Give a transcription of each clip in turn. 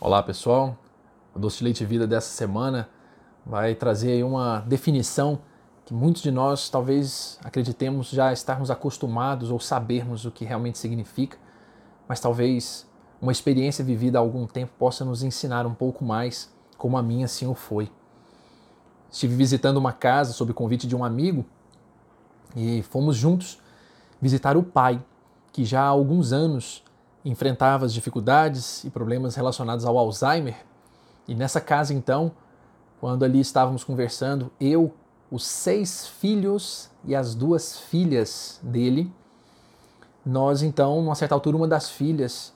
Olá pessoal, o Doce de Leite Vida dessa semana vai trazer aí uma definição que muitos de nós talvez acreditemos já estarmos acostumados ou sabermos o que realmente significa, mas talvez uma experiência vivida há algum tempo possa nos ensinar um pouco mais, como a minha assim o foi. Estive visitando uma casa sob convite de um amigo e fomos juntos visitar o pai, que já há alguns anos enfrentava as dificuldades e problemas relacionados ao Alzheimer. E nessa casa, então, quando ali estávamos conversando, eu, os seis filhos e as duas filhas dele, nós então, numa certa altura, uma das filhas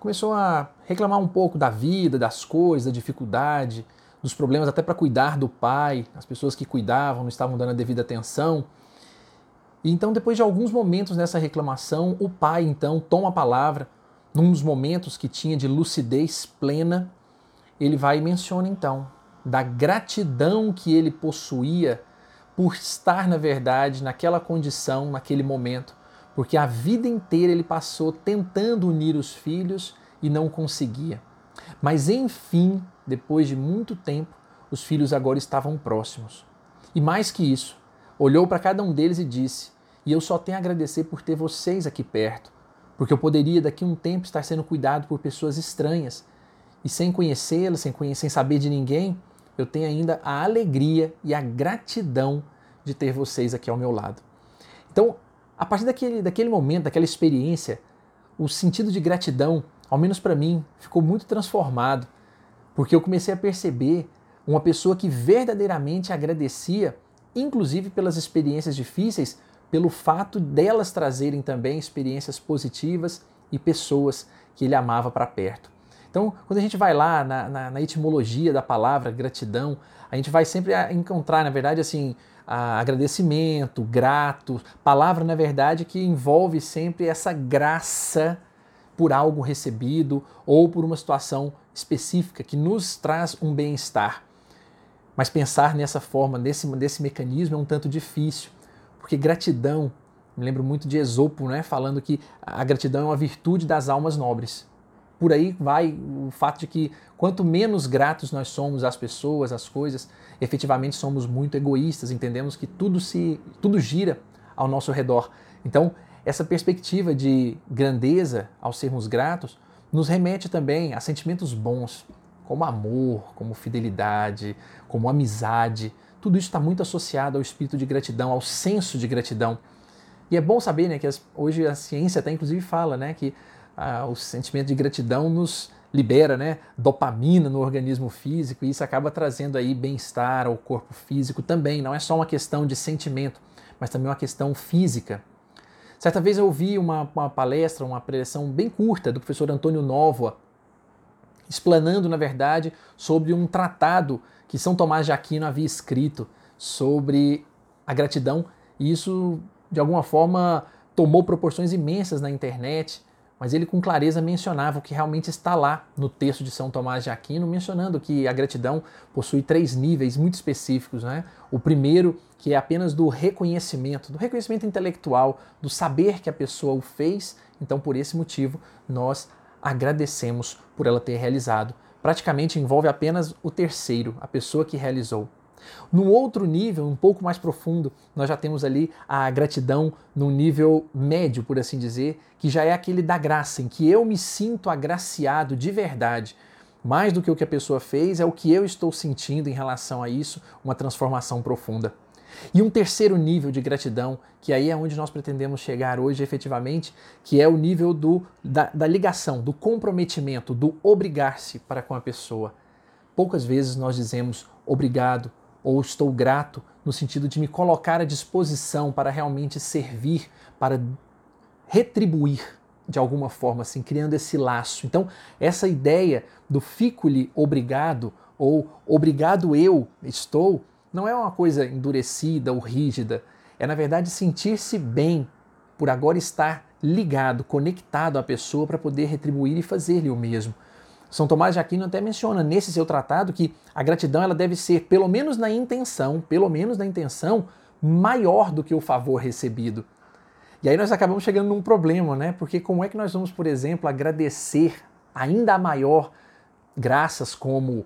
começou a reclamar um pouco da vida, das coisas, da dificuldade, dos problemas até para cuidar do pai, as pessoas que cuidavam não estavam dando a devida atenção. E então, depois de alguns momentos nessa reclamação, o pai então toma a palavra num dos momentos que tinha de lucidez plena, ele vai e menciona então da gratidão que ele possuía por estar, na verdade, naquela condição, naquele momento, porque a vida inteira ele passou tentando unir os filhos e não conseguia. Mas enfim, depois de muito tempo, os filhos agora estavam próximos. E mais que isso, olhou para cada um deles e disse: E eu só tenho a agradecer por ter vocês aqui perto, porque eu poderia daqui a um tempo estar sendo cuidado por pessoas estranhas e sem conhecê-las, sem, conhecer, sem saber de ninguém, eu tenho ainda a alegria e a gratidão de ter vocês aqui ao meu lado. Então, a partir daquele, daquele momento, daquela experiência, o sentido de gratidão, ao menos para mim, ficou muito transformado, porque eu comecei a perceber uma pessoa que verdadeiramente agradecia, inclusive pelas experiências difíceis, pelo fato delas trazerem também experiências positivas e pessoas que ele amava para perto. Então, quando a gente vai lá na, na, na, etimologia da palavra gratidão, a gente vai sempre encontrar, na verdade, assim, agradecimento, grato, palavra, na verdade, que envolve sempre essa graça por algo recebido ou por uma situação específica que nos traz um bem-estar. Mas pensar nessa forma, nesse, nesse mecanismo, é um tanto difícil. Porque gratidão, me lembro muito de Esopo, né, falando que a gratidão é uma virtude das almas nobres. Por aí vai o fato de que quanto menos gratos nós somos às pessoas, às coisas, efetivamente somos muito egoístas, entendemos que tudo se tudo gira ao nosso redor. Então, essa perspectiva de grandeza ao sermos gratos nos remete também a sentimentos bons, como amor, como fidelidade, como amizade, tudo isso está muito associado ao espírito de gratidão, ao senso de gratidão. E é bom saber né, que as, hoje a ciência até inclusive fala né, que ah, o sentimento de gratidão nos libera né, dopamina no organismo físico e isso acaba trazendo aí bem-estar ao corpo físico também. Não é só uma questão de sentimento, mas também uma questão física. Certa vez eu ouvi uma, uma palestra, uma preleção bem curta do professor Antônio Novoa, explanando, na verdade, sobre um tratado que São Tomás de Aquino havia escrito sobre a gratidão, e isso, de alguma forma, tomou proporções imensas na internet, mas ele com clareza mencionava o que realmente está lá no texto de São Tomás de Aquino, mencionando que a gratidão possui três níveis muito específicos. Né? O primeiro, que é apenas do reconhecimento, do reconhecimento intelectual, do saber que a pessoa o fez, então por esse motivo nós agradecemos por ela ter realizado. Praticamente envolve apenas o terceiro, a pessoa que realizou. No outro nível, um pouco mais profundo, nós já temos ali a gratidão no nível médio, por assim dizer, que já é aquele da graça, em que eu me sinto agraciado de verdade. Mais do que o que a pessoa fez, é o que eu estou sentindo em relação a isso, uma transformação profunda. E um terceiro nível de gratidão, que aí é onde nós pretendemos chegar hoje efetivamente, que é o nível do, da, da ligação, do comprometimento, do obrigar-se para com a pessoa. Poucas vezes nós dizemos obrigado ou estou grato no sentido de me colocar à disposição para realmente servir, para retribuir de alguma forma, assim, criando esse laço. Então, essa ideia do fico-lhe obrigado ou obrigado eu estou não é uma coisa endurecida ou rígida, é na verdade sentir-se bem por agora estar ligado, conectado à pessoa para poder retribuir e fazer-lhe o mesmo. São Tomás de Aquino até menciona nesse seu tratado que a gratidão ela deve ser, pelo menos na intenção, pelo menos na intenção, maior do que o favor recebido. E aí nós acabamos chegando num problema, né? Porque como é que nós vamos, por exemplo, agradecer ainda maior graças como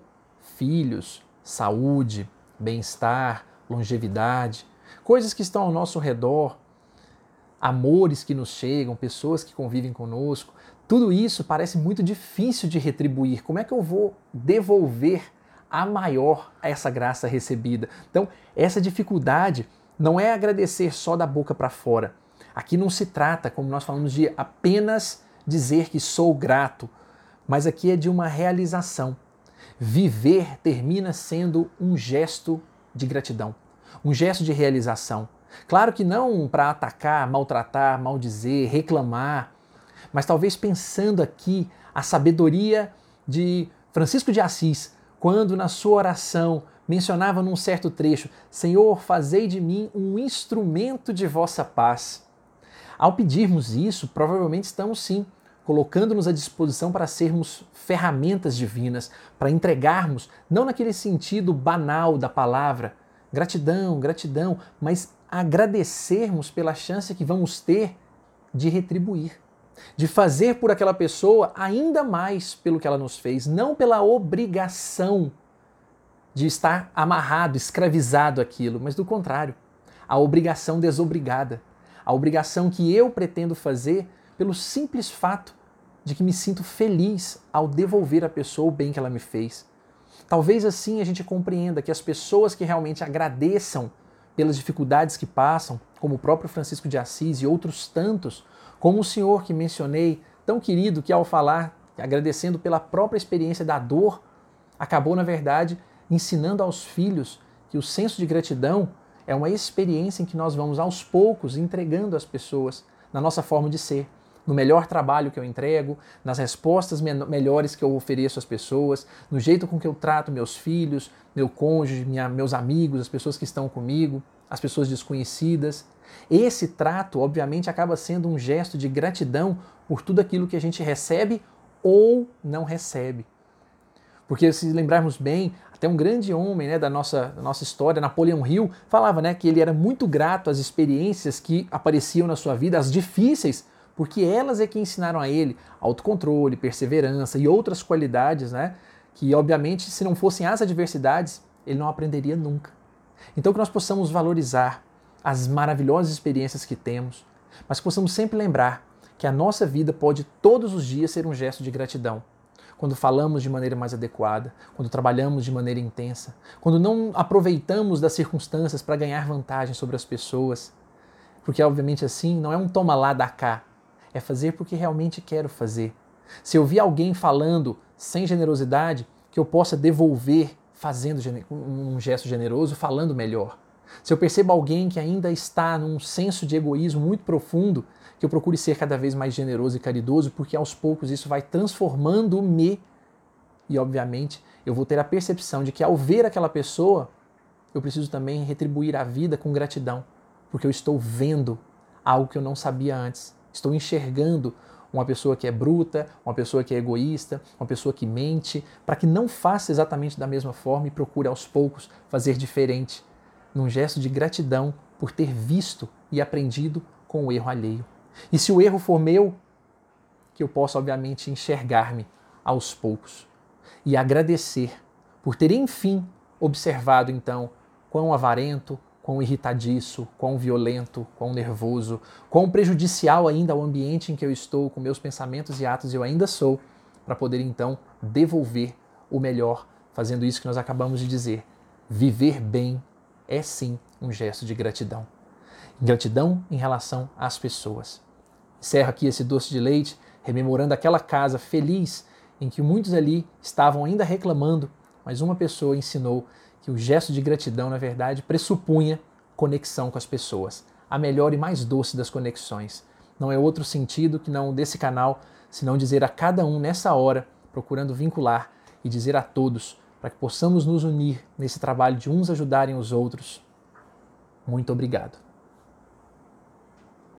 filhos, saúde, bem-estar, longevidade, coisas que estão ao nosso redor, amores que nos chegam, pessoas que convivem conosco, tudo isso parece muito difícil de retribuir. Como é que eu vou devolver a maior essa graça recebida? Então, essa dificuldade não é agradecer só da boca para fora. Aqui não se trata, como nós falamos, de apenas dizer que sou grato, mas aqui é de uma realização. Viver termina sendo um gesto de gratidão, um gesto de realização. Claro que não para atacar, maltratar, maldizer, reclamar, mas talvez pensando aqui a sabedoria de Francisco de Assis, quando na sua oração mencionava num certo trecho: Senhor, fazei de mim um instrumento de vossa paz. Ao pedirmos isso, provavelmente estamos sim colocando-nos à disposição para sermos ferramentas divinas, para entregarmos, não naquele sentido banal da palavra, gratidão, gratidão, mas agradecermos pela chance que vamos ter de retribuir, de fazer por aquela pessoa ainda mais pelo que ela nos fez, não pela obrigação de estar amarrado, escravizado aquilo, mas do contrário, a obrigação desobrigada, a obrigação que eu pretendo fazer pelo simples fato de que me sinto feliz ao devolver à pessoa o bem que ela me fez. Talvez assim a gente compreenda que as pessoas que realmente agradeçam pelas dificuldades que passam, como o próprio Francisco de Assis e outros tantos, como o senhor que mencionei, tão querido que ao falar, agradecendo pela própria experiência da dor, acabou, na verdade, ensinando aos filhos que o senso de gratidão é uma experiência em que nós vamos aos poucos entregando às pessoas na nossa forma de ser, no melhor trabalho que eu entrego, nas respostas me melhores que eu ofereço às pessoas, no jeito com que eu trato meus filhos, meu cônjuge, minha, meus amigos, as pessoas que estão comigo, as pessoas desconhecidas. Esse trato, obviamente, acaba sendo um gesto de gratidão por tudo aquilo que a gente recebe ou não recebe. Porque se lembrarmos bem, até um grande homem né, da, nossa, da nossa história, Napoleão Hill, falava né, que ele era muito grato às experiências que apareciam na sua vida, as difíceis, porque elas é que ensinaram a ele autocontrole, perseverança e outras qualidades, né, que obviamente se não fossem as adversidades, ele não aprenderia nunca. Então que nós possamos valorizar as maravilhosas experiências que temos, mas que possamos sempre lembrar que a nossa vida pode todos os dias ser um gesto de gratidão quando falamos de maneira mais adequada, quando trabalhamos de maneira intensa, quando não aproveitamos das circunstâncias para ganhar vantagem sobre as pessoas. Porque, obviamente, assim, não é um toma lá, da cá. É fazer porque realmente quero fazer. Se eu vi alguém falando sem generosidade, que eu possa devolver fazendo um gesto generoso, falando melhor. Se eu percebo alguém que ainda está num senso de egoísmo muito profundo, que eu procure ser cada vez mais generoso e caridoso, porque aos poucos isso vai transformando-me e, obviamente, eu vou ter a percepção de que ao ver aquela pessoa, eu preciso também retribuir a vida com gratidão, porque eu estou vendo algo que eu não sabia antes. Estou enxergando uma pessoa que é bruta, uma pessoa que é egoísta, uma pessoa que mente, para que não faça exatamente da mesma forma e procure aos poucos fazer diferente, num gesto de gratidão por ter visto e aprendido com o erro alheio. E se o erro for meu, que eu possa, obviamente, enxergar-me aos poucos e agradecer por ter, enfim, observado, então, quão avarento, quão irritadiço, quão violento, quão nervoso, quão prejudicial ainda ao ambiente em que eu estou, com meus pensamentos e atos eu ainda sou, para poder, então, devolver o melhor, fazendo isso que nós acabamos de dizer. Viver bem é sim um gesto de gratidão. Gratidão em relação às pessoas. Encerro aqui esse doce de leite, rememorando aquela casa feliz em que muitos ali estavam ainda reclamando, mas uma pessoa ensinou que o gesto de gratidão, na verdade, pressupunha conexão com as pessoas, a melhor e mais doce das conexões. Não é outro sentido que não desse canal, senão dizer a cada um nessa hora, procurando vincular e dizer a todos, para que possamos nos unir nesse trabalho de uns ajudarem os outros. Muito obrigado.